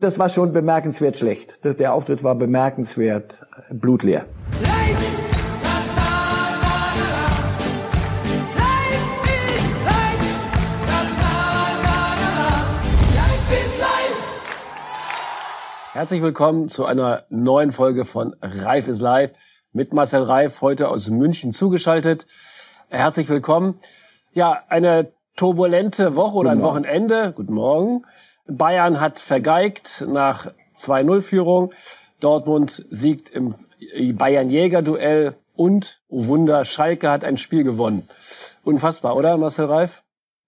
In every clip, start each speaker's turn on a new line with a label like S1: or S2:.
S1: Das war schon bemerkenswert schlecht. Der Auftritt war bemerkenswert blutleer.
S2: Herzlich willkommen zu einer neuen Folge von Reif ist live mit Marcel Reif heute aus München zugeschaltet. Herzlich willkommen. Ja, eine turbulente Woche oder ein Wochenende. Guten Morgen. Bayern hat vergeigt nach 2-0-Führung. Dortmund siegt im Bayern-Jäger-Duell und, oh Wunder, Schalke hat ein Spiel gewonnen. Unfassbar, oder Marcel Reif?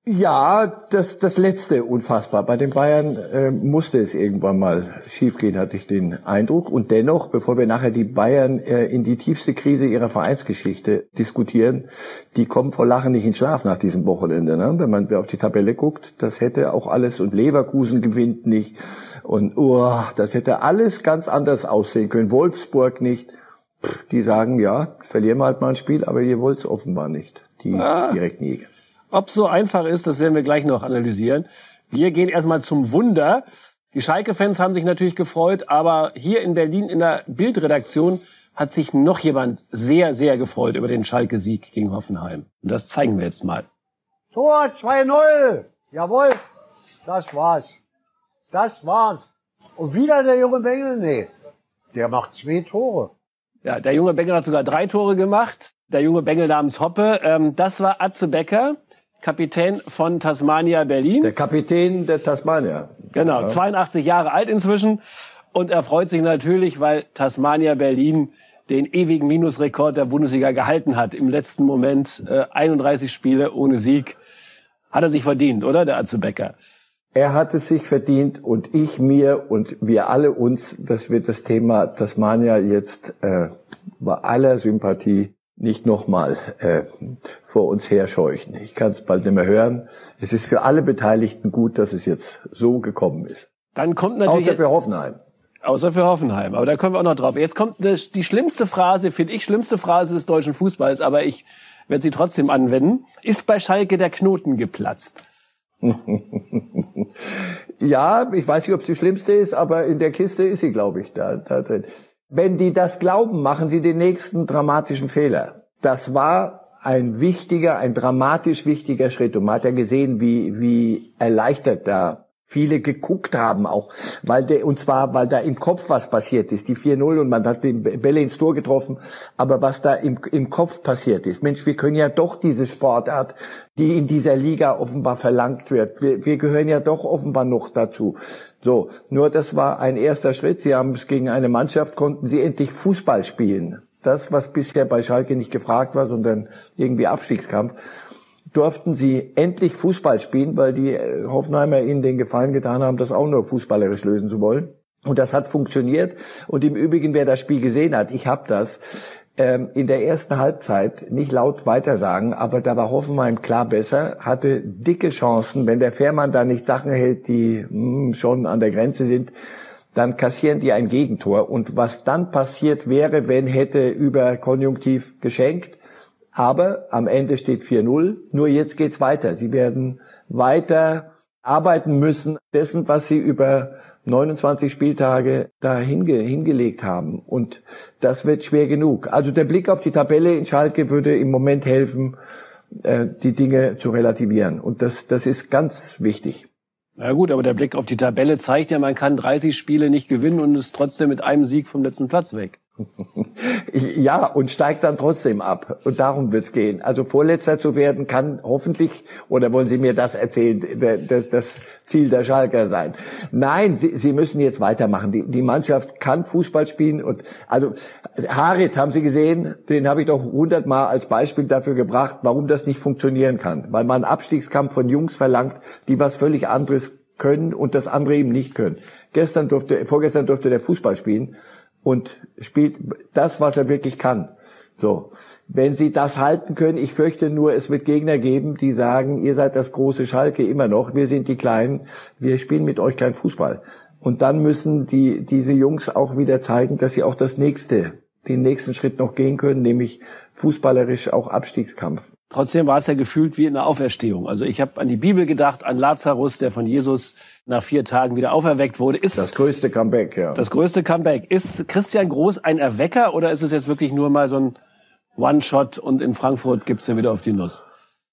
S1: Ja, das, das letzte unfassbar. Bei den Bayern äh, musste es irgendwann mal schiefgehen, hatte ich den Eindruck. Und dennoch, bevor wir nachher die Bayern äh, in die tiefste Krise ihrer Vereinsgeschichte diskutieren, die kommen vor Lachen nicht in Schlaf nach diesem Wochenende. Ne? Wenn man auf die Tabelle guckt, das hätte auch alles und Leverkusen gewinnt nicht und oh, das hätte alles ganz anders aussehen können. Wolfsburg nicht. Pff, die sagen, ja, verlieren wir halt mal ein Spiel, aber ihr wollt es offenbar nicht, die ah. direkten Jäger.
S2: Ob so einfach ist, das werden wir gleich noch analysieren. Wir gehen erstmal zum Wunder. Die Schalke-Fans haben sich natürlich gefreut, aber hier in Berlin in der Bildredaktion hat sich noch jemand sehr, sehr gefreut über den Schalke-Sieg gegen Hoffenheim. Und das zeigen wir jetzt mal.
S3: Tor 2-0. Jawohl. Das war's. Das war's. Und wieder der junge Bengel? Nee. Der macht zwei Tore.
S2: Ja, der junge Bengel hat sogar drei Tore gemacht. Der junge Bengel namens Hoppe. Ähm, das war Atze Becker. Kapitän von Tasmania Berlin.
S1: Der Kapitän der Tasmania.
S2: Genau, ja. 82 Jahre alt inzwischen. Und er freut sich natürlich, weil Tasmania Berlin den ewigen Minusrekord der Bundesliga gehalten hat. Im letzten Moment äh, 31 Spiele ohne Sieg. Hat er sich verdient, oder, der Becker?
S1: Er hat es sich verdient und ich mir und wir alle uns, dass wir das Thema Tasmania jetzt äh, bei aller Sympathie nicht nochmal äh, vor uns herscheuchen. Ich kann es bald nicht mehr hören. Es ist für alle Beteiligten gut, dass es jetzt so gekommen ist.
S2: Dann kommt natürlich
S1: außer für Hoffenheim.
S2: Außer für Hoffenheim, aber da kommen wir auch noch drauf. Jetzt kommt die schlimmste Phrase, finde ich, schlimmste Phrase des deutschen Fußballs, aber ich werde sie trotzdem anwenden. Ist bei Schalke der Knoten geplatzt?
S1: ja, ich weiß nicht, ob es die schlimmste ist, aber in der Kiste ist sie, glaube ich, da, da drin. Wenn die das glauben, machen sie den nächsten dramatischen Fehler. Das war ein wichtiger, ein dramatisch wichtiger Schritt. Und man hat ja gesehen, wie, wie erleichtert da viele geguckt haben auch, weil der, und zwar, weil da im Kopf was passiert ist, die 4-0 und man hat die Bälle ins Tor getroffen, aber was da im, im Kopf passiert ist. Mensch, wir können ja doch diese Sportart, die in dieser Liga offenbar verlangt wird, wir, wir gehören ja doch offenbar noch dazu. So, nur das war ein erster Schritt. Sie haben es gegen eine Mannschaft, konnten sie endlich Fußball spielen. Das, was bisher bei Schalke nicht gefragt war, sondern irgendwie Abstiegskampf durften sie endlich Fußball spielen, weil die äh, Hoffenheimer ihnen den Gefallen getan haben, das auch nur fußballerisch lösen zu wollen. Und das hat funktioniert. Und im Übrigen, wer das Spiel gesehen hat, ich habe das, ähm, in der ersten Halbzeit nicht laut weitersagen, aber da war Hoffenheim klar besser, hatte dicke Chancen. Wenn der Fährmann da nicht Sachen hält, die mh, hm, schon an der Grenze sind, dann kassieren die ein Gegentor. Und was dann passiert wäre, wenn hätte über Konjunktiv geschenkt, aber am Ende steht 4-0. Nur jetzt geht's weiter. Sie werden weiter arbeiten müssen dessen, was sie über 29 Spieltage da hinge hingelegt haben. Und das wird schwer genug. Also der Blick auf die Tabelle in Schalke würde im Moment helfen, äh, die Dinge zu relativieren. Und das, das ist ganz wichtig.
S2: Na gut, aber der Blick auf die Tabelle zeigt ja, man kann 30 Spiele nicht gewinnen und ist trotzdem mit einem Sieg vom letzten Platz weg.
S1: Ja, und steigt dann trotzdem ab. Und darum wird's gehen. Also Vorletzter zu werden kann hoffentlich, oder wollen Sie mir das erzählen, das Ziel der Schalker sein? Nein, Sie, müssen jetzt weitermachen. Die, Mannschaft kann Fußball spielen. Und also Harit, haben Sie gesehen, den habe ich doch hundertmal als Beispiel dafür gebracht, warum das nicht funktionieren kann. Weil man Abstiegskampf von Jungs verlangt, die was völlig anderes können und das andere eben nicht können. Gestern durfte, vorgestern durfte der Fußball spielen und spielt das, was er wirklich kann. So. Wenn sie das halten können, ich fürchte nur, es wird Gegner geben, die sagen, ihr seid das große Schalke immer noch, wir sind die Kleinen, wir spielen mit euch kein Fußball. Und dann müssen die, diese Jungs auch wieder zeigen, dass sie auch das nächste, den nächsten Schritt noch gehen können, nämlich fußballerisch auch Abstiegskampf
S2: Trotzdem war es ja gefühlt wie in der Auferstehung. Also ich habe an die Bibel gedacht, an Lazarus, der von Jesus nach vier Tagen wieder auferweckt wurde.
S1: Ist das größte Comeback, ja.
S2: Das größte Comeback. Ist Christian Groß ein Erwecker oder ist es jetzt wirklich nur mal so ein One-Shot und in Frankfurt gibt's ja wieder auf die Nuss?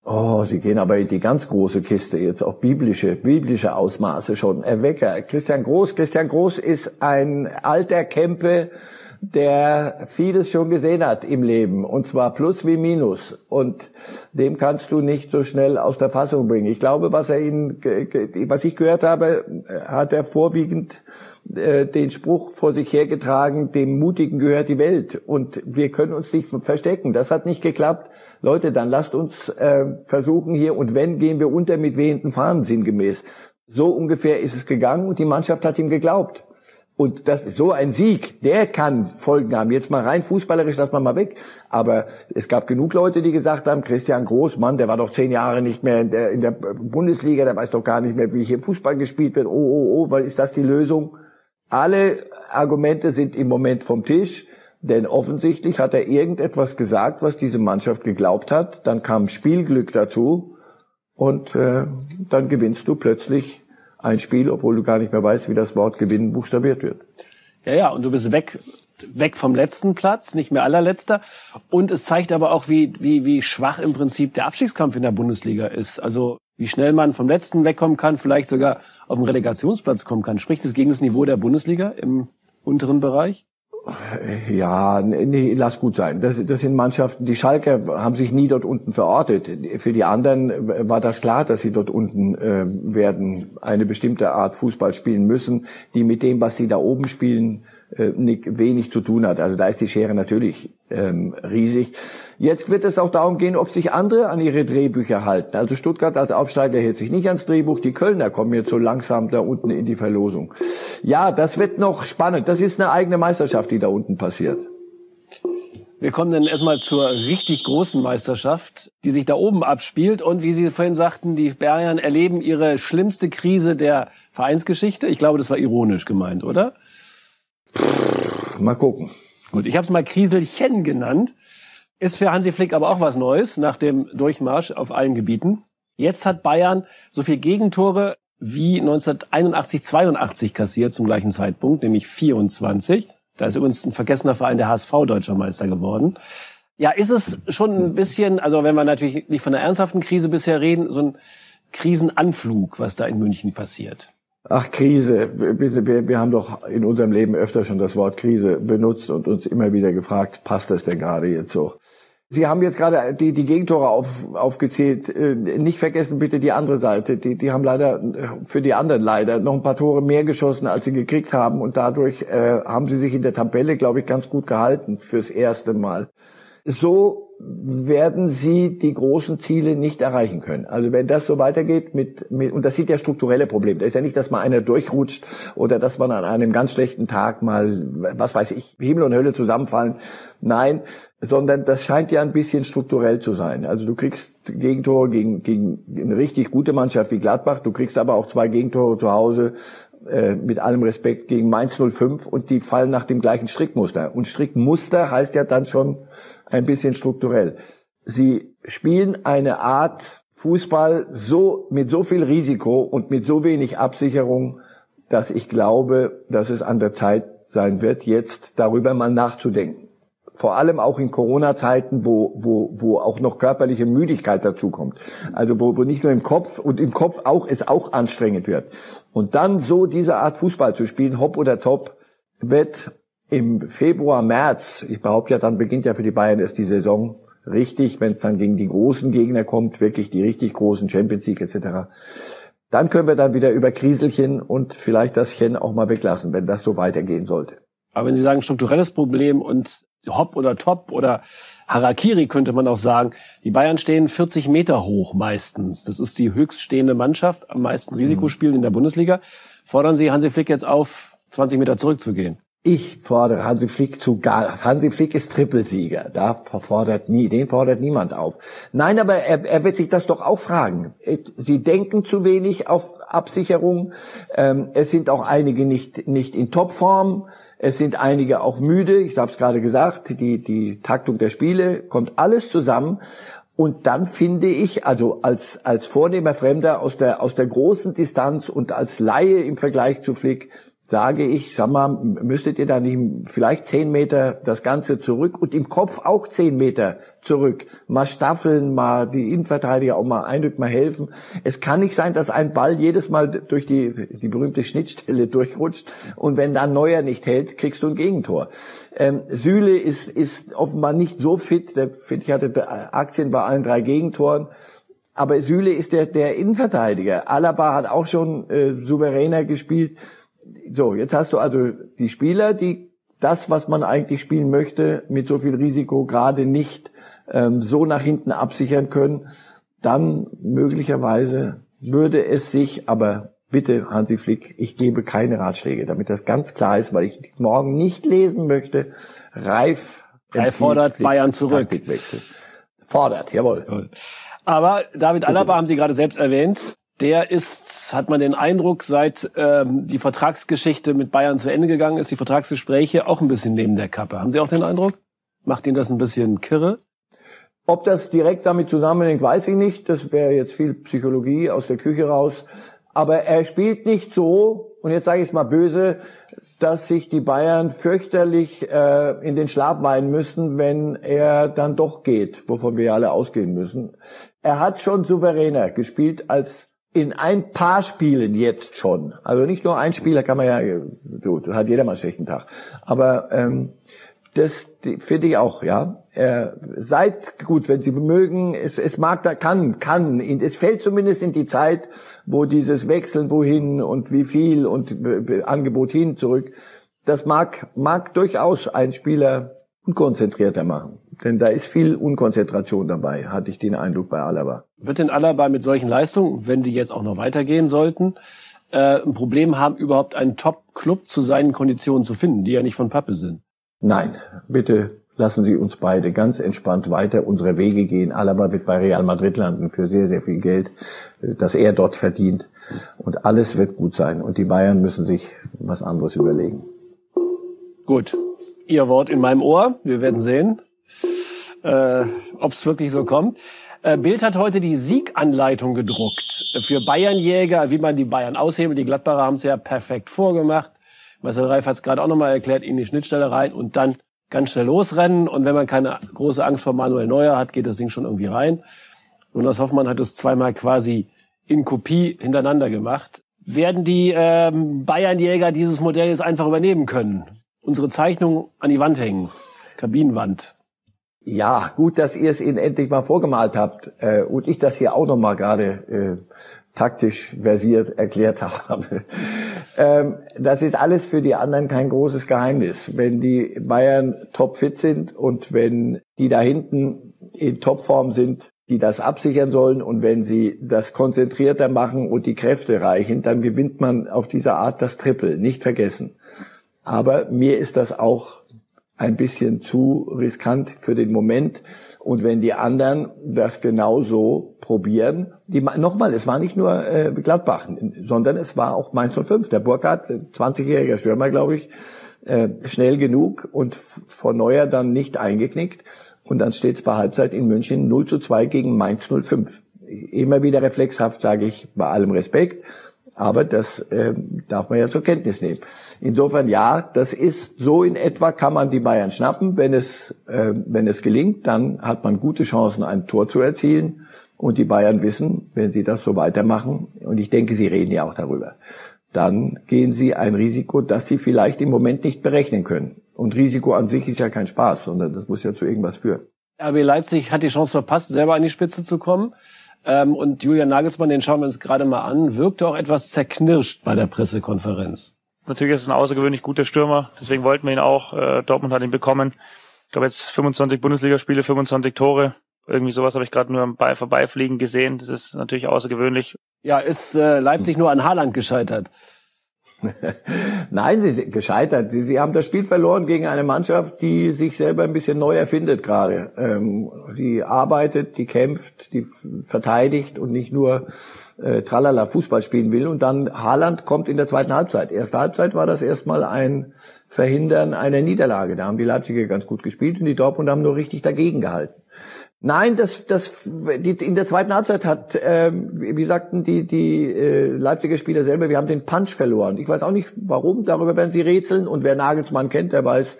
S1: Oh, Sie gehen aber in die ganz große Kiste jetzt, auch biblische, biblische Ausmaße schon. Erwecker. Christian Groß. Christian Groß ist ein alter Kempe, der vieles schon gesehen hat im Leben, und zwar plus wie minus. Und dem kannst du nicht so schnell aus der Fassung bringen. Ich glaube, was er ihn, was ich gehört habe, hat er vorwiegend äh, den Spruch vor sich hergetragen, dem Mutigen gehört die Welt und wir können uns nicht verstecken. Das hat nicht geklappt. Leute, dann lasst uns äh, versuchen hier und wenn, gehen wir unter mit wehenden Fahnen sinngemäß. So ungefähr ist es gegangen und die Mannschaft hat ihm geglaubt. Und das so ein Sieg, der kann Folgen haben. Jetzt mal rein fußballerisch, lass mal mal weg. Aber es gab genug Leute, die gesagt haben, Christian Groß, Mann, der war doch zehn Jahre nicht mehr in der, in der Bundesliga, der weiß doch gar nicht mehr, wie hier Fußball gespielt wird. Oh, oh, oh, weil ist das die Lösung? Alle Argumente sind im Moment vom Tisch, denn offensichtlich hat er irgendetwas gesagt, was diese Mannschaft geglaubt hat. Dann kam Spielglück dazu und äh, dann gewinnst du plötzlich ein Spiel, obwohl du gar nicht mehr weißt, wie das Wort gewinnen buchstabiert wird.
S2: Ja, ja, und du bist weg, weg vom letzten Platz, nicht mehr allerletzter. Und es zeigt aber auch, wie, wie, wie schwach im Prinzip der Abstiegskampf in der Bundesliga ist. Also wie schnell man vom letzten wegkommen kann, vielleicht sogar auf den Relegationsplatz kommen kann. Spricht es gegen das Niveau der Bundesliga im unteren Bereich?
S1: Ja, nee, lass gut sein. Das, das sind Mannschaften, die Schalker haben sich nie dort unten verortet. Für die anderen war das klar, dass sie dort unten äh, werden eine bestimmte Art Fußball spielen müssen, die mit dem, was sie da oben spielen, wenig zu tun hat. Also da ist die Schere natürlich ähm, riesig. Jetzt wird es auch darum gehen, ob sich andere an ihre Drehbücher halten. Also Stuttgart als Aufsteiger hält sich nicht ans Drehbuch. Die Kölner kommen jetzt so langsam da unten in die Verlosung. Ja, das wird noch spannend. Das ist eine eigene Meisterschaft, die da unten passiert.
S2: Wir kommen dann erstmal zur richtig großen Meisterschaft, die sich da oben abspielt. Und wie Sie vorhin sagten, die Bayern erleben ihre schlimmste Krise der Vereinsgeschichte. Ich glaube, das war ironisch gemeint, oder?
S1: Mal gucken.
S2: Gut, ich habe es mal Kriselchen genannt. Ist für Hansi Flick aber auch was Neues nach dem Durchmarsch auf allen Gebieten. Jetzt hat Bayern so viel Gegentore wie 1981, 82 kassiert zum gleichen Zeitpunkt, nämlich 24. Da ist übrigens ein vergessener Verein der HSV deutscher Meister geworden. Ja, ist es schon ein bisschen, also wenn wir natürlich nicht von einer ernsthaften Krise bisher reden, so ein Krisenanflug, was da in München passiert.
S1: Ach, Krise. Wir, wir, wir haben doch in unserem Leben öfter schon das Wort Krise benutzt und uns immer wieder gefragt, passt das denn gerade jetzt so? Sie haben jetzt gerade die, die Gegentore auf, aufgezählt. Äh, nicht vergessen bitte die andere Seite. Die, die haben leider, für die anderen leider, noch ein paar Tore mehr geschossen, als sie gekriegt haben. Und dadurch äh, haben sie sich in der Tabelle, glaube ich, ganz gut gehalten fürs erste Mal. So werden sie die großen Ziele nicht erreichen können. Also wenn das so weitergeht mit, mit und das sind ja strukturelle Probleme. Das ist ja nicht, dass mal einer durchrutscht oder dass man an einem ganz schlechten Tag mal, was weiß ich, Himmel und Hölle zusammenfallen. Nein, sondern das scheint ja ein bisschen strukturell zu sein. Also du kriegst Gegentore gegen, gegen eine richtig gute Mannschaft wie Gladbach, du kriegst aber auch zwei Gegentore zu Hause äh, mit allem Respekt gegen Mainz 05 und die fallen nach dem gleichen Strickmuster. Und Strickmuster heißt ja dann schon ein bisschen strukturell. Sie spielen eine Art Fußball so, mit so viel Risiko und mit so wenig Absicherung, dass ich glaube, dass es an der Zeit sein wird, jetzt darüber mal nachzudenken vor allem auch in Corona-Zeiten, wo, wo, wo auch noch körperliche Müdigkeit dazukommt. Also wo, wo nicht nur im Kopf und im Kopf auch es auch anstrengend wird. Und dann so diese Art Fußball zu spielen, hopp oder top, wird im Februar, März, ich behaupte ja, dann beginnt ja für die Bayern erst die Saison richtig, wenn es dann gegen die großen Gegner kommt, wirklich die richtig großen Champions League etc. Dann können wir dann wieder über Kriselchen und vielleicht das Chen auch mal weglassen, wenn das so weitergehen sollte.
S2: Aber wenn Sie sagen strukturelles Problem und Hop oder Top oder Harakiri könnte man auch sagen. Die Bayern stehen 40 Meter hoch meistens. Das ist die höchststehende Mannschaft, am meisten Risikospielen in der Bundesliga. Fordern Sie Hansi Flick jetzt auf, 20 Meter zurückzugehen?
S1: Ich fordere Hansi Flick zu gar. Hansi Flick ist Trippelsieger. Da fordert nie, den fordert niemand auf. Nein, aber er, er wird sich das doch auch fragen. Sie denken zu wenig auf Absicherung. Ähm, es sind auch einige nicht nicht in Topform. Es sind einige auch müde. Ich habe es gerade gesagt. Die die Taktung der Spiele kommt alles zusammen. Und dann finde ich, also als, als vornehmer Fremder aus der, aus der großen Distanz und als Laie im Vergleich zu Flick, sage ich, sag mal, müsstet ihr da nicht vielleicht zehn Meter das Ganze zurück und im Kopf auch zehn Meter zurück. Mal staffeln, mal die Innenverteidiger auch mal eindrücken, mal helfen. Es kann nicht sein, dass ein Ball jedes Mal durch die, die berühmte Schnittstelle durchrutscht und wenn dann Neuer nicht hält, kriegst du ein Gegentor. Ähm, Süle ist, ist offenbar nicht so fit. Der, ich hatte Aktien bei allen drei Gegentoren. Aber Süle ist der, der Innenverteidiger. Alaba hat auch schon äh, souveräner gespielt so, jetzt hast du also die Spieler, die das, was man eigentlich spielen möchte, mit so viel Risiko gerade nicht ähm, so nach hinten absichern können, dann möglicherweise würde es sich, aber bitte Hansi Flick, ich gebe keine Ratschläge, damit das ganz klar ist, weil ich morgen nicht lesen möchte, Reif,
S2: Reif fordert Flick Bayern zurück.
S1: Fordert, jawohl.
S2: Aber David Alaba haben Sie gerade selbst erwähnt, der ist, hat man den Eindruck, seit ähm, die Vertragsgeschichte mit Bayern zu Ende gegangen ist, die Vertragsgespräche auch ein bisschen neben der Kappe. Haben Sie auch den Eindruck? Macht Ihnen das ein bisschen kirre?
S1: Ob das direkt damit zusammenhängt, weiß ich nicht. Das wäre jetzt viel Psychologie aus der Küche raus. Aber er spielt nicht so, und jetzt sage ich es mal böse, dass sich die Bayern fürchterlich äh, in den Schlaf weinen müssen, wenn er dann doch geht, wovon wir alle ausgehen müssen. Er hat schon souveräner gespielt als in ein paar Spielen jetzt schon. Also nicht nur ein Spieler kann man ja, du, du hat jeder mal einen schlechten Tag. Aber ähm, das finde ich auch, ja. Äh, seid gut, wenn Sie mögen. Es, es mag da kann, kann. Es fällt zumindest in die Zeit, wo dieses Wechseln wohin und wie viel und äh, Angebot hin zurück. Das mag mag durchaus ein Spieler unkonzentrierter machen. Denn da ist viel Unkonzentration dabei, hatte ich den Eindruck bei Alaba.
S2: Wird denn Alaba mit solchen Leistungen, wenn die jetzt auch noch weitergehen sollten, äh, ein Problem haben, überhaupt einen Top-Club zu seinen Konditionen zu finden, die ja nicht von Pappe sind?
S1: Nein, bitte lassen Sie uns beide ganz entspannt weiter unsere Wege gehen. Alaba wird bei Real Madrid landen für sehr, sehr viel Geld, äh, das er dort verdient. Und alles wird gut sein. Und die Bayern müssen sich was anderes überlegen.
S2: Gut. Ihr Wort in meinem Ohr. Wir werden sehen äh, ob es wirklich so kommt. Äh, Bild hat heute die Sieganleitung gedruckt für Bayernjäger, wie man die Bayern aushebelt. Die Gladbacher haben es ja perfekt vorgemacht. Marcel Reif hat es gerade auch nochmal erklärt, in die Schnittstelle rein und dann ganz schnell losrennen. Und wenn man keine große Angst vor Manuel Neuer hat, geht das Ding schon irgendwie rein. Jonas Hoffmann hat es zweimal quasi in Kopie hintereinander gemacht. Werden die ähm, Bayernjäger dieses Modell jetzt einfach übernehmen können? Unsere Zeichnung an die Wand hängen. Kabinenwand.
S1: Ja, gut, dass ihr es Ihnen endlich mal vorgemalt habt äh, und ich das hier auch noch mal gerade äh, taktisch versiert erklärt habe. ähm, das ist alles für die anderen kein großes Geheimnis. Wenn die Bayern topfit sind und wenn die da hinten in Topform sind, die das absichern sollen und wenn sie das konzentrierter machen und die Kräfte reichen, dann gewinnt man auf diese Art das Triple. Nicht vergessen. Aber mir ist das auch ein bisschen zu riskant für den Moment. Und wenn die anderen das genauso probieren, die, nochmal, es war nicht nur äh, Gladbach, sondern es war auch Mainz 05. Der Burkhardt, 20-jähriger Stürmer, glaube ich, äh, schnell genug und vor Neuer dann nicht eingeknickt. Und dann steht es bei Halbzeit in München 0 zu 2 gegen Mainz 05. Immer wieder reflexhaft, sage ich, bei allem Respekt. Aber das äh, darf man ja zur Kenntnis nehmen. Insofern ja, das ist so in etwa kann man die Bayern schnappen. Wenn es, äh, wenn es gelingt, dann hat man gute Chancen, ein Tor zu erzielen. Und die Bayern wissen, wenn sie das so weitermachen, und ich denke, sie reden ja auch darüber, dann gehen sie ein Risiko, das sie vielleicht im Moment nicht berechnen können. Und Risiko an sich ist ja kein Spaß, sondern das muss ja zu irgendwas führen.
S2: RB Leipzig hat die Chance verpasst, selber an die Spitze zu kommen. Ähm, und Julian Nagelsmann, den schauen wir uns gerade mal an, wirkte auch etwas zerknirscht bei der Pressekonferenz.
S4: Natürlich ist es ein außergewöhnlich guter Stürmer, deswegen wollten wir ihn auch. Äh, Dortmund hat ihn bekommen. Ich glaube jetzt 25 Bundesligaspiele, 25 Tore. Irgendwie sowas habe ich gerade nur am Ball vorbeifliegen gesehen. Das ist natürlich außergewöhnlich.
S2: Ja, ist äh, Leipzig nur an Haaland gescheitert?
S1: Nein, sie sind gescheitert. Sie, sie, haben das Spiel verloren gegen eine Mannschaft, die sich selber ein bisschen neu erfindet gerade. Ähm, die arbeitet, die kämpft, die verteidigt und nicht nur äh, tralala Fußball spielen will. Und dann Haaland kommt in der zweiten Halbzeit. Erste Halbzeit war das erstmal ein Verhindern einer Niederlage. Da haben die Leipziger ganz gut gespielt und die Dortmund haben nur richtig dagegen gehalten. Nein, das, das, die, in der zweiten Halbzeit hat, ähm, wie sagten die, die äh, Leipziger Spieler selber, wir haben den Punch verloren. Ich weiß auch nicht warum, darüber werden sie rätseln und wer Nagelsmann kennt, der weiß,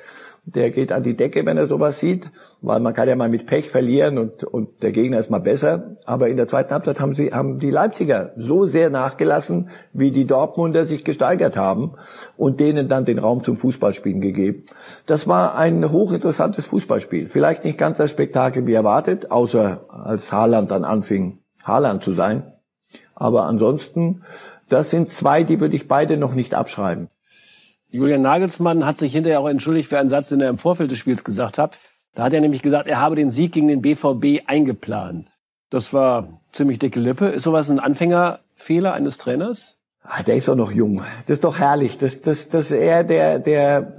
S1: der geht an die Decke, wenn er sowas sieht, weil man kann ja mal mit Pech verlieren und, und der Gegner ist mal besser. Aber in der zweiten Halbzeit haben sie, haben die Leipziger so sehr nachgelassen, wie die Dortmunder sich gesteigert haben und denen dann den Raum zum Fußballspielen gegeben. Das war ein hochinteressantes Fußballspiel. Vielleicht nicht ganz das Spektakel wie erwartet, außer als Haaland dann anfing, Haaland zu sein. Aber ansonsten, das sind zwei, die würde ich beide noch nicht abschreiben.
S2: Julian Nagelsmann hat sich hinterher auch entschuldigt für einen Satz, den er im Vorfeld des Spiels gesagt hat. Da hat er nämlich gesagt, er habe den Sieg gegen den BVB eingeplant. Das war ziemlich dicke Lippe. Ist sowas ein Anfängerfehler eines Trainers?
S1: Ah, der ist doch noch jung. Das ist doch herrlich. Das, das, das er, der, der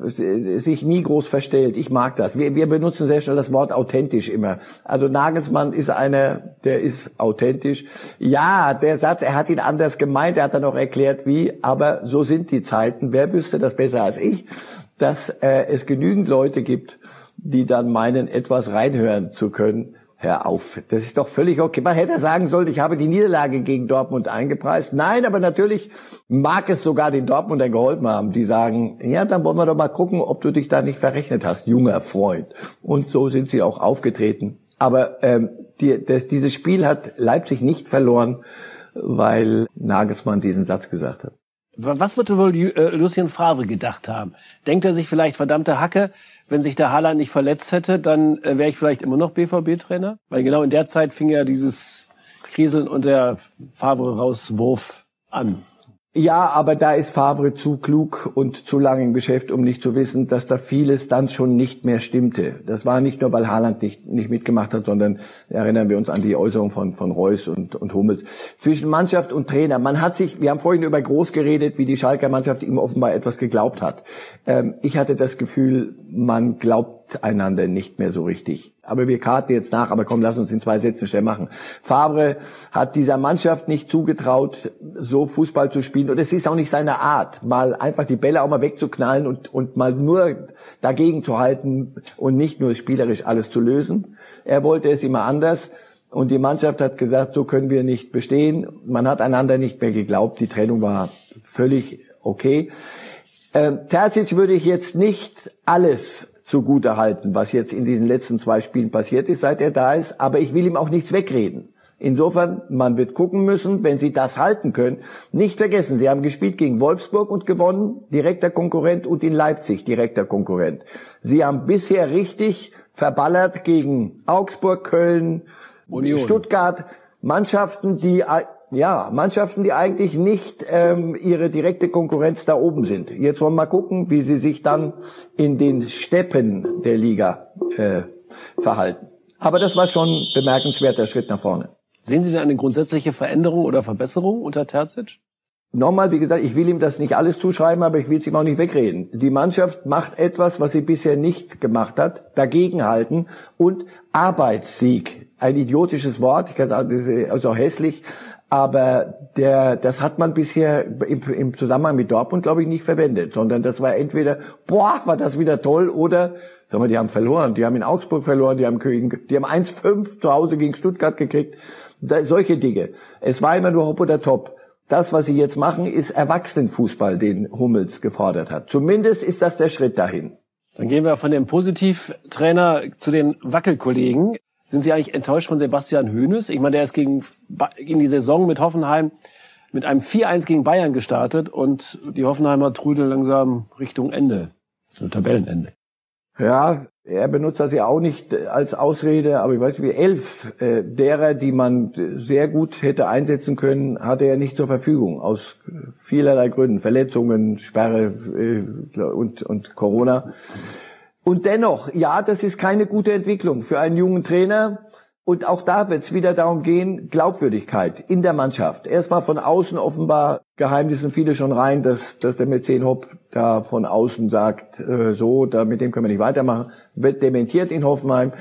S1: sich nie groß verstellt. Ich mag das. Wir, wir benutzen sehr schnell das Wort authentisch immer. Also Nagelsmann ist einer, der ist authentisch. Ja, der Satz, er hat ihn anders gemeint. Er hat dann auch erklärt, wie. Aber so sind die Zeiten. Wer wüsste das besser als ich, dass äh, es genügend Leute gibt, die dann meinen, etwas reinhören zu können Hör auf, das ist doch völlig okay. Man hätte sagen sollen, ich habe die Niederlage gegen Dortmund eingepreist. Nein, aber natürlich mag es sogar den Dortmundern geholfen haben, die sagen, ja, dann wollen wir doch mal gucken, ob du dich da nicht verrechnet hast, junger Freund. Und so sind sie auch aufgetreten. Aber ähm, die, das, dieses Spiel hat Leipzig nicht verloren, weil Nagelsmann diesen Satz gesagt hat.
S2: Was wird wohl äh, Lucien Favre gedacht haben? Denkt er sich vielleicht, verdammte Hacke, wenn sich der Haaland nicht verletzt hätte, dann äh, wäre ich vielleicht immer noch BVB-Trainer? Weil genau in der Zeit fing ja dieses Kriseln und der Favre-Rauswurf an.
S1: Ja, aber da ist Favre zu klug und zu lange im Geschäft, um nicht zu wissen, dass da vieles dann schon nicht mehr stimmte. Das war nicht nur, weil Haaland nicht, nicht mitgemacht hat, sondern erinnern wir uns an die Äußerung von, von Reus und, und Hummels. Zwischen Mannschaft und Trainer. Man hat sich, wir haben vorhin über Groß geredet, wie die Schalker Mannschaft ihm offenbar etwas geglaubt hat. Ähm, ich hatte das Gefühl, man glaubt einander nicht mehr so richtig aber wir karten jetzt nach, aber komm, lass uns in zwei Sätzen schnell machen. Fabre hat dieser Mannschaft nicht zugetraut, so Fußball zu spielen und es ist auch nicht seine Art, mal einfach die Bälle auch mal wegzuknallen und, und mal nur dagegen zu halten und nicht nur spielerisch alles zu lösen. Er wollte es immer anders und die Mannschaft hat gesagt, so können wir nicht bestehen. Man hat einander nicht mehr geglaubt, die Trennung war völlig okay. Ähm, Terzic würde ich jetzt nicht alles zugute halten, was jetzt in diesen letzten zwei Spielen passiert ist, seit er da ist. Aber ich will ihm auch nichts wegreden. Insofern, man wird gucken müssen, wenn sie das halten können. Nicht vergessen, sie haben gespielt gegen Wolfsburg und gewonnen, direkter Konkurrent, und in Leipzig, direkter Konkurrent. Sie haben bisher richtig verballert gegen Augsburg, Köln, Union. Stuttgart, Mannschaften, die ja, Mannschaften, die eigentlich nicht ähm, ihre direkte Konkurrenz da oben sind. Jetzt wollen wir mal gucken, wie sie sich dann in den Steppen der Liga äh, verhalten. Aber das war schon ein bemerkenswerter Schritt nach vorne.
S2: Sehen Sie da eine grundsätzliche Veränderung oder Verbesserung unter Terzic?
S1: Nochmal, wie gesagt, ich will ihm das nicht alles zuschreiben, aber ich will es ihm auch nicht wegreden. Die Mannschaft macht etwas, was sie bisher nicht gemacht hat, dagegenhalten und Arbeitssieg. Ein idiotisches Wort, ich kann sagen, das ist auch hässlich, aber der, das hat man bisher im, im Zusammenhang mit Dortmund, glaube ich, nicht verwendet, sondern das war entweder, boah, war das wieder toll, oder, sag mal, die haben verloren, die haben in Augsburg verloren, die haben, die haben 1-5 zu Hause gegen Stuttgart gekriegt, da, solche Dinge. Es war immer nur Hopp oder Top. Das, was sie jetzt machen, ist Erwachsenenfußball, den Hummels gefordert hat. Zumindest ist das der Schritt dahin.
S2: Dann gehen wir von dem Positivtrainer zu den Wackelkollegen. Sind Sie eigentlich enttäuscht von Sebastian Hoeneß? Ich meine, der ist gegen, gegen die Saison mit Hoffenheim mit einem 4-1 gegen Bayern gestartet und die Hoffenheimer trudeln langsam Richtung Ende, so Tabellenende.
S1: Ja, er benutzt das ja auch nicht als Ausrede, aber ich weiß wie elf äh, derer, die man sehr gut hätte einsetzen können, hatte er nicht zur Verfügung aus vielerlei Gründen, Verletzungen, Sperre äh, und, und Corona. Und dennoch, ja, das ist keine gute Entwicklung für einen jungen Trainer. Und auch da wird es wieder darum gehen, Glaubwürdigkeit in der Mannschaft. Erstmal von außen offenbar geheimnissen viele schon rein, dass, dass der Mäzen Hopp da von außen sagt, äh, so, da, mit dem können wir nicht weitermachen. Wird dementiert in Hoffenheim.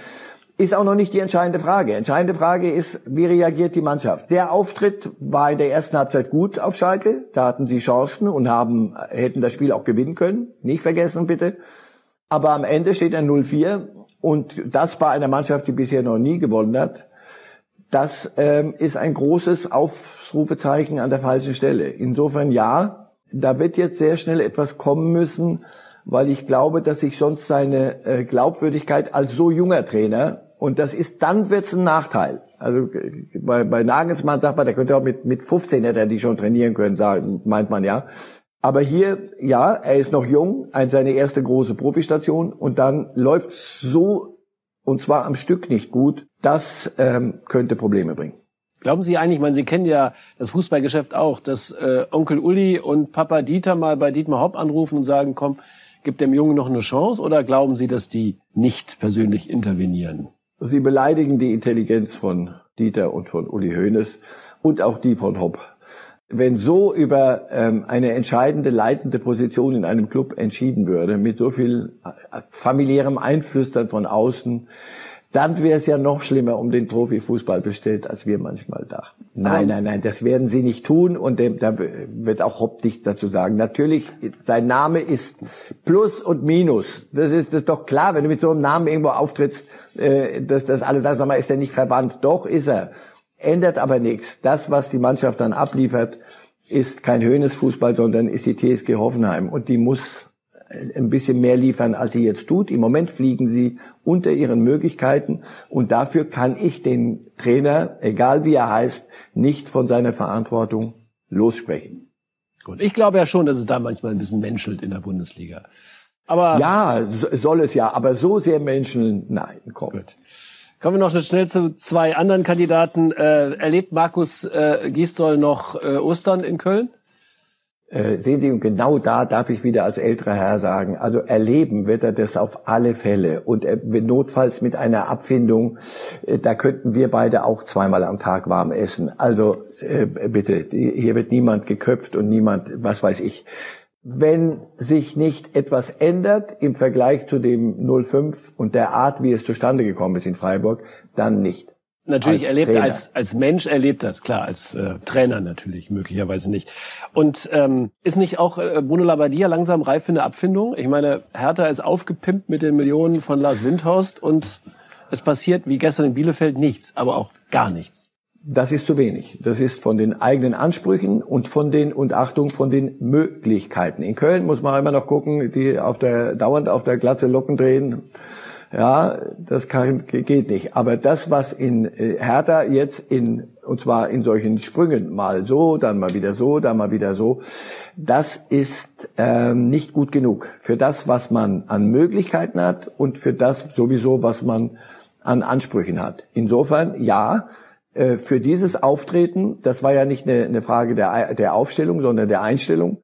S1: Ist auch noch nicht die entscheidende Frage. Entscheidende Frage ist, wie reagiert die Mannschaft? Der Auftritt war in der ersten Halbzeit gut auf Schalke. Da hatten sie Chancen und haben, hätten das Spiel auch gewinnen können. Nicht vergessen bitte. Aber am Ende steht ein 0-4 und das bei einer Mannschaft, die bisher noch nie gewonnen hat. Das ähm, ist ein großes Aufrufezeichen an der falschen Stelle. Insofern ja, da wird jetzt sehr schnell etwas kommen müssen, weil ich glaube, dass sich sonst seine äh, Glaubwürdigkeit als so junger Trainer und das ist, dann wird's ein Nachteil. Also bei, bei Nagelsmann sagt man, der könnte auch mit, mit 15 hätte er die schon trainieren können, meint man ja. Aber hier, ja, er ist noch jung, seine erste große Profistation und dann läuft so, und zwar am Stück nicht gut, das ähm, könnte Probleme bringen.
S2: Glauben Sie eigentlich, ich meine, Sie kennen ja das Fußballgeschäft auch, dass äh, Onkel Uli und Papa Dieter mal bei Dietmar Hopp anrufen und sagen, komm, gib dem Jungen noch eine Chance? Oder glauben Sie, dass die nicht persönlich intervenieren?
S1: Sie beleidigen die Intelligenz von Dieter und von Uli Hoeneß und auch die von Hopp. Wenn so über ähm, eine entscheidende leitende Position in einem Club entschieden würde, mit so viel äh, familiärem Einflüstern von außen, dann wäre es ja noch schlimmer um den Profifußball bestellt, als wir manchmal dachten. Nein, nein, nein, das werden sie nicht tun und dem, da wird auch Hopp nichts dazu sagen. Natürlich, sein Name ist Plus und Minus. Das ist, das ist doch klar, wenn du mit so einem Namen irgendwo auftrittst, äh, dass das alles, sag mal, ist er nicht verwandt. Doch ist er. Ändert aber nichts. Das, was die Mannschaft dann abliefert, ist kein Höhnesfußball, sondern ist die TSG Hoffenheim und die muss ein bisschen mehr liefern, als sie jetzt tut. Im Moment fliegen sie unter ihren Möglichkeiten und dafür kann ich den Trainer, egal wie er heißt, nicht von seiner Verantwortung lossprechen.
S2: Gut, ich glaube ja schon, dass es da manchmal ein bisschen menschelt in der Bundesliga. Aber
S1: ja, soll es ja, aber so sehr menscheln, nein, komm. Gut.
S2: Kommen wir noch schnell zu zwei anderen Kandidaten. Äh, erlebt Markus äh, Gisdol noch äh, Ostern in Köln?
S1: Äh, sehen Sie, und genau da darf ich wieder als älterer Herr sagen, also erleben wird er das auf alle Fälle und notfalls mit einer Abfindung, äh, da könnten wir beide auch zweimal am Tag warm essen. Also äh, bitte, hier wird niemand geköpft und niemand, was weiß ich. Wenn sich nicht etwas ändert im Vergleich zu dem 05 und der Art, wie es zustande gekommen ist in Freiburg, dann nicht.
S2: Natürlich als erlebt Trainer. als als Mensch erlebt das klar als äh, Trainer natürlich möglicherweise nicht. Und ähm, ist nicht auch äh, Bruno Labbadia langsam reif für eine Abfindung? Ich meine Hertha ist aufgepimpt mit den Millionen von Lars Windhorst und es passiert wie gestern in Bielefeld nichts aber auch gar nichts
S1: das ist zu wenig. Das ist von den eigenen Ansprüchen und von den, und Achtung, von den Möglichkeiten. In Köln muss man immer noch gucken, die auf der, dauernd auf der Glatze Locken drehen. Ja, das kann, geht nicht. Aber das, was in äh, Hertha jetzt in, und zwar in solchen Sprüngen, mal so, dann mal wieder so, dann mal wieder so, das ist ähm, nicht gut genug für das, was man an Möglichkeiten hat und für das sowieso, was man an Ansprüchen hat. Insofern, ja, für dieses Auftreten, das war ja nicht eine, eine Frage der, der Aufstellung, sondern der Einstellung,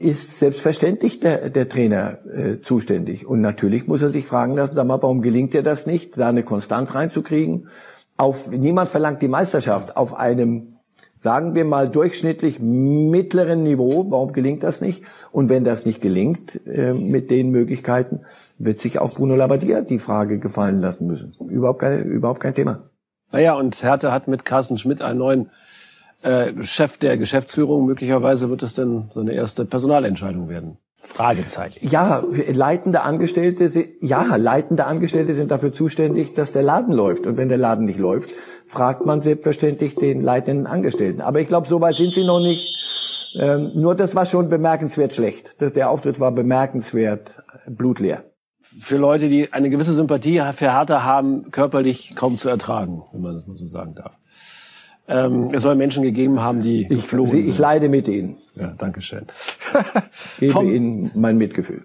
S1: ist selbstverständlich der, der Trainer äh, zuständig. Und natürlich muss er sich fragen lassen, sag mal, warum gelingt dir das nicht, da eine Konstanz reinzukriegen? Auf, niemand verlangt die Meisterschaft auf einem, sagen wir mal, durchschnittlich mittleren Niveau. Warum gelingt das nicht? Und wenn das nicht gelingt, äh, mit den Möglichkeiten, wird sich auch Bruno Labbadia die Frage gefallen lassen müssen. Überhaupt kein, überhaupt kein Thema.
S2: Naja, und Hertha hat mit Carsten Schmidt einen neuen äh, Chef der Geschäftsführung. Möglicherweise wird es dann so eine erste Personalentscheidung werden. Fragezeichen.
S1: Ja, leitende Angestellte, ja, leitende Angestellte sind dafür zuständig, dass der Laden läuft. Und wenn der Laden nicht läuft, fragt man selbstverständlich den leitenden Angestellten. Aber ich glaube, so weit sind sie noch nicht. Ähm, nur das war schon bemerkenswert schlecht. Der Auftritt war bemerkenswert blutleer.
S2: Für Leute, die eine gewisse Sympathie für Hertha haben, körperlich kaum zu ertragen, wenn man das mal so sagen darf. Ähm, es soll Menschen gegeben haben, die
S1: ich, geflohen sind. Ich leide mit Ihnen.
S2: Ja, danke schön.
S1: Gebe Vom, Ihnen mein Mitgefühl.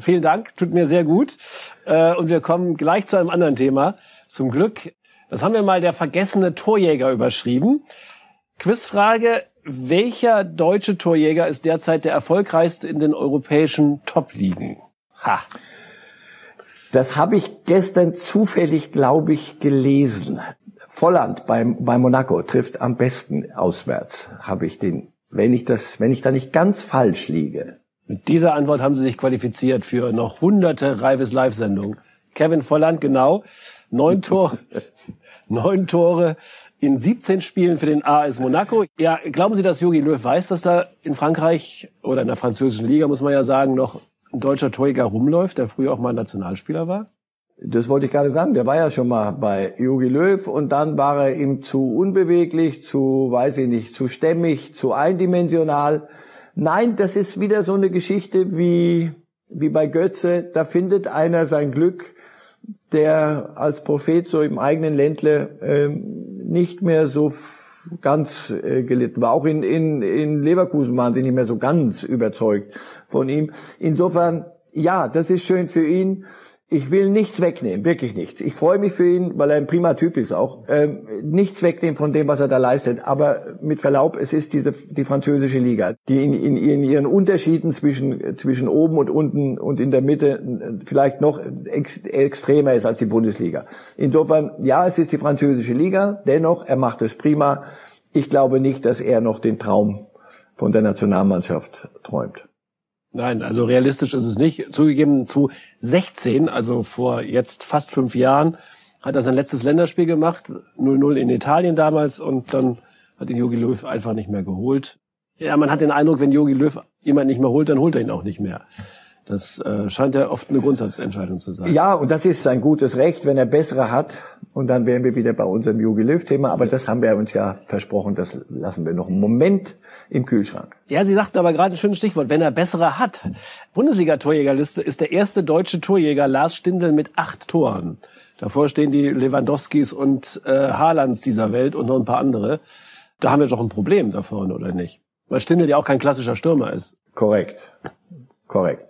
S2: Vielen Dank, tut mir sehr gut. Äh, und wir kommen gleich zu einem anderen Thema. Zum Glück, das haben wir mal der vergessene Torjäger überschrieben. Quizfrage, welcher deutsche Torjäger ist derzeit der erfolgreichste in den europäischen Top-Ligen?
S1: Ha. Das habe ich gestern zufällig, glaube ich, gelesen. Volland bei, bei Monaco trifft am besten auswärts, habe ich den, wenn ich das, wenn ich da nicht ganz falsch liege.
S2: Mit dieser Antwort haben Sie sich qualifiziert für noch hunderte Reifes Live-Sendungen. Kevin Volland, genau. Neun Tore, neun Tore in 17 Spielen für den AS Monaco. Ja, glauben Sie, dass Jogi Löw weiß, dass da in Frankreich oder in der französischen Liga, muss man ja sagen, noch ein deutscher Torjäger rumläuft, der früher auch mal Nationalspieler war?
S1: Das wollte ich gerade sagen. Der war ja schon mal bei Jogi Löw und dann war er ihm zu unbeweglich, zu, weiß ich nicht, zu stämmig, zu eindimensional. Nein, das ist wieder so eine Geschichte wie, wie bei Götze. Da findet einer sein Glück, der als Prophet so im eigenen Ländle äh, nicht mehr so ganz äh, gelitten war. Auch in, in, in Leverkusen waren sie nicht mehr so ganz überzeugt von ihm. Insofern, ja, das ist schön für ihn. Ich will nichts wegnehmen, wirklich nichts. Ich freue mich für ihn, weil er ein prima Typ ist auch. Ähm, nichts wegnehmen von dem, was er da leistet. Aber mit Verlaub, es ist diese die französische Liga, die in, in, in ihren Unterschieden zwischen zwischen oben und unten und in der Mitte vielleicht noch ex, extremer ist als die Bundesliga. Insofern, ja, es ist die französische Liga. Dennoch, er macht es prima. Ich glaube nicht, dass er noch den Traum von der Nationalmannschaft träumt.
S2: Nein, also realistisch ist es nicht. Zugegeben zu 16, also vor jetzt fast fünf Jahren, hat er sein letztes Länderspiel gemacht, 0-0 in Italien damals und dann hat ihn Jogi Löw einfach nicht mehr geholt. Ja, man hat den Eindruck, wenn Jogi Löw jemand nicht mehr holt, dann holt er ihn auch nicht mehr. Das äh, scheint ja oft eine Grundsatzentscheidung zu sein.
S1: Ja, und das ist sein gutes Recht, wenn er bessere hat. Und dann wären wir wieder bei unserem Jogi Löw-Thema. Aber das haben wir uns ja versprochen, das lassen wir noch einen Moment im Kühlschrank.
S2: Ja, Sie sagten aber gerade ein schönes Stichwort, wenn er bessere hat. Bundesliga-Torjägerliste ist der erste deutsche Torjäger Lars Stindl mit acht Toren. Davor stehen die Lewandowskis und äh, Haalands dieser Welt und noch ein paar andere. Da haben wir doch ein Problem da vorne, oder nicht? Weil Stindl ja auch kein klassischer Stürmer ist.
S1: Korrekt. Korrekt.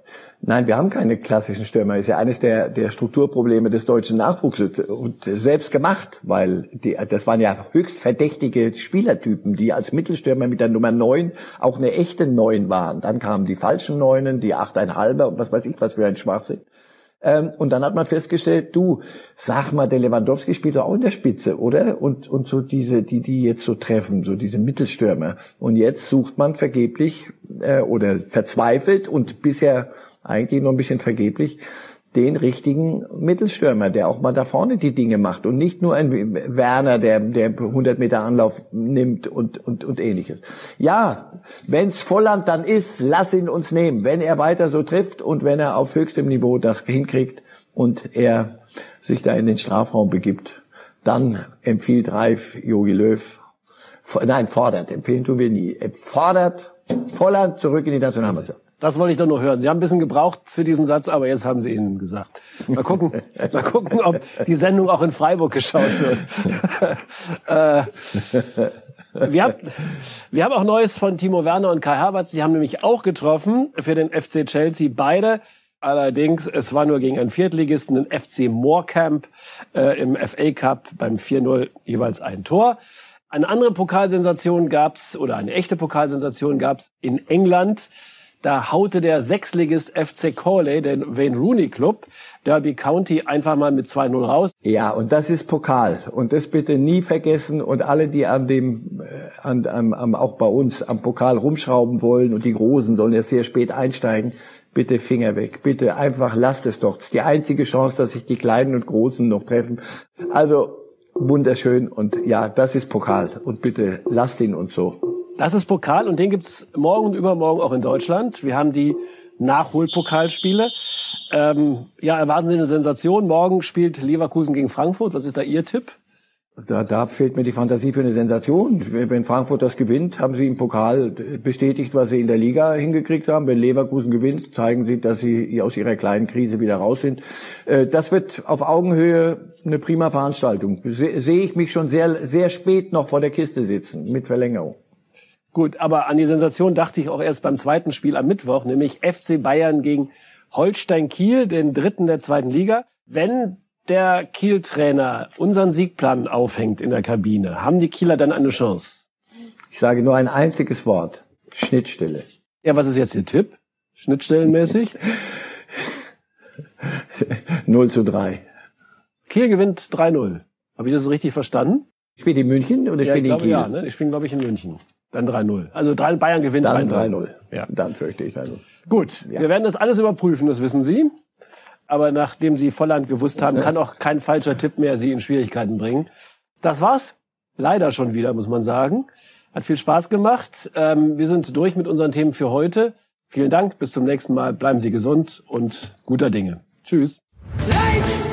S1: Nein, wir haben keine klassischen Stürmer. Ist ja eines der, der Strukturprobleme des deutschen Nachwuchses und selbst gemacht, weil die, das waren ja höchst verdächtige Spielertypen, die als Mittelstürmer mit der Nummer neun auch eine echte Neun waren. Dann kamen die falschen Neunen, die achteinhalber und was weiß ich, was für ein Schwachsinn. Ähm, und dann hat man festgestellt, du, sag mal, der Lewandowski spielt doch auch in der Spitze, oder? Und, und so diese, die, die jetzt so treffen, so diese Mittelstürmer. Und jetzt sucht man vergeblich äh, oder verzweifelt und bisher eigentlich noch ein bisschen vergeblich, den richtigen Mittelstürmer, der auch mal da vorne die Dinge macht und nicht nur ein Werner, der, der 100 Meter Anlauf nimmt und, und, und ähnliches. Ja, wenn's Volland dann ist, lass ihn uns nehmen. Wenn er weiter so trifft und wenn er auf höchstem Niveau das hinkriegt und er sich da in den Strafraum begibt, dann empfiehlt Reif Jogi Löw, nein, fordert, empfehlen tun wir nie, fordert Volland zurück in die Nationalmannschaft.
S2: Das wollte ich doch nur hören. Sie haben ein bisschen gebraucht für diesen Satz, aber jetzt haben Sie ihn gesagt. Mal gucken, mal gucken, ob die Sendung auch in Freiburg geschaut wird. äh, wir, haben, wir haben auch Neues von Timo Werner und Kai Havertz. Sie haben nämlich auch getroffen für den FC Chelsea. Beide Allerdings, es war nur gegen einen Viertligisten, den FC Moorcamp äh, im FA Cup beim 4-0 jeweils ein Tor. Eine andere Pokalsensation gab's oder eine echte Pokalsensation gab's in England. Da haute der Sechsligist FC Corley, den Wayne Rooney Club, Derby County einfach mal mit 2-0 raus.
S1: Ja, und das ist Pokal. Und das bitte nie vergessen. Und alle, die an dem, äh, an, an, an, auch bei uns am Pokal rumschrauben wollen und die Großen sollen erst sehr spät einsteigen, bitte Finger weg. Bitte einfach lasst es doch. Das ist die einzige Chance, dass sich die Kleinen und Großen noch treffen. Also, wunderschön. Und ja, das ist Pokal. Und bitte lasst ihn uns so.
S2: Das ist Pokal und den gibt's morgen und übermorgen auch in Deutschland. Wir haben die Nachholpokalspiele. Ähm, ja, erwarten Sie eine Sensation. Morgen spielt Leverkusen gegen Frankfurt. Was ist da Ihr Tipp?
S1: Da, da fehlt mir die Fantasie für eine Sensation. Wenn Frankfurt das gewinnt, haben sie im Pokal bestätigt, was sie in der Liga hingekriegt haben. Wenn Leverkusen gewinnt, zeigen sie, dass sie aus ihrer kleinen Krise wieder raus sind. Äh, das wird auf Augenhöhe eine prima Veranstaltung. Sehe ich mich schon sehr, sehr spät noch vor der Kiste sitzen mit Verlängerung.
S2: Gut, aber an die Sensation dachte ich auch erst beim zweiten Spiel am Mittwoch, nämlich FC Bayern gegen Holstein Kiel, den dritten der zweiten Liga. Wenn der Kiel-Trainer unseren Siegplan aufhängt in der Kabine, haben die Kieler dann eine Chance?
S1: Ich sage nur ein einziges Wort. Schnittstelle.
S2: Ja, was ist jetzt Ihr Tipp? Schnittstellenmäßig?
S1: 0 zu 3.
S2: Kiel gewinnt 3-0. Habe ich das so richtig verstanden?
S1: Spielt in München oder
S2: ja,
S1: spielt in Kiel?
S2: Ja, ne? ich bin, glaube ich, in München. Dann 3-0. Also Bayern gewinnt
S1: 3-0. Dann 3-0. Ja. Dann fürchte ich 3-0.
S2: Gut, ja. wir werden das alles überprüfen, das wissen Sie. Aber nachdem Sie Volland gewusst haben, kann auch kein falscher Tipp mehr Sie in Schwierigkeiten bringen. Das war's. Leider schon wieder, muss man sagen. Hat viel Spaß gemacht. Ähm, wir sind durch mit unseren Themen für heute. Vielen Dank, bis zum nächsten Mal. Bleiben Sie gesund und guter Dinge. Tschüss.
S5: Life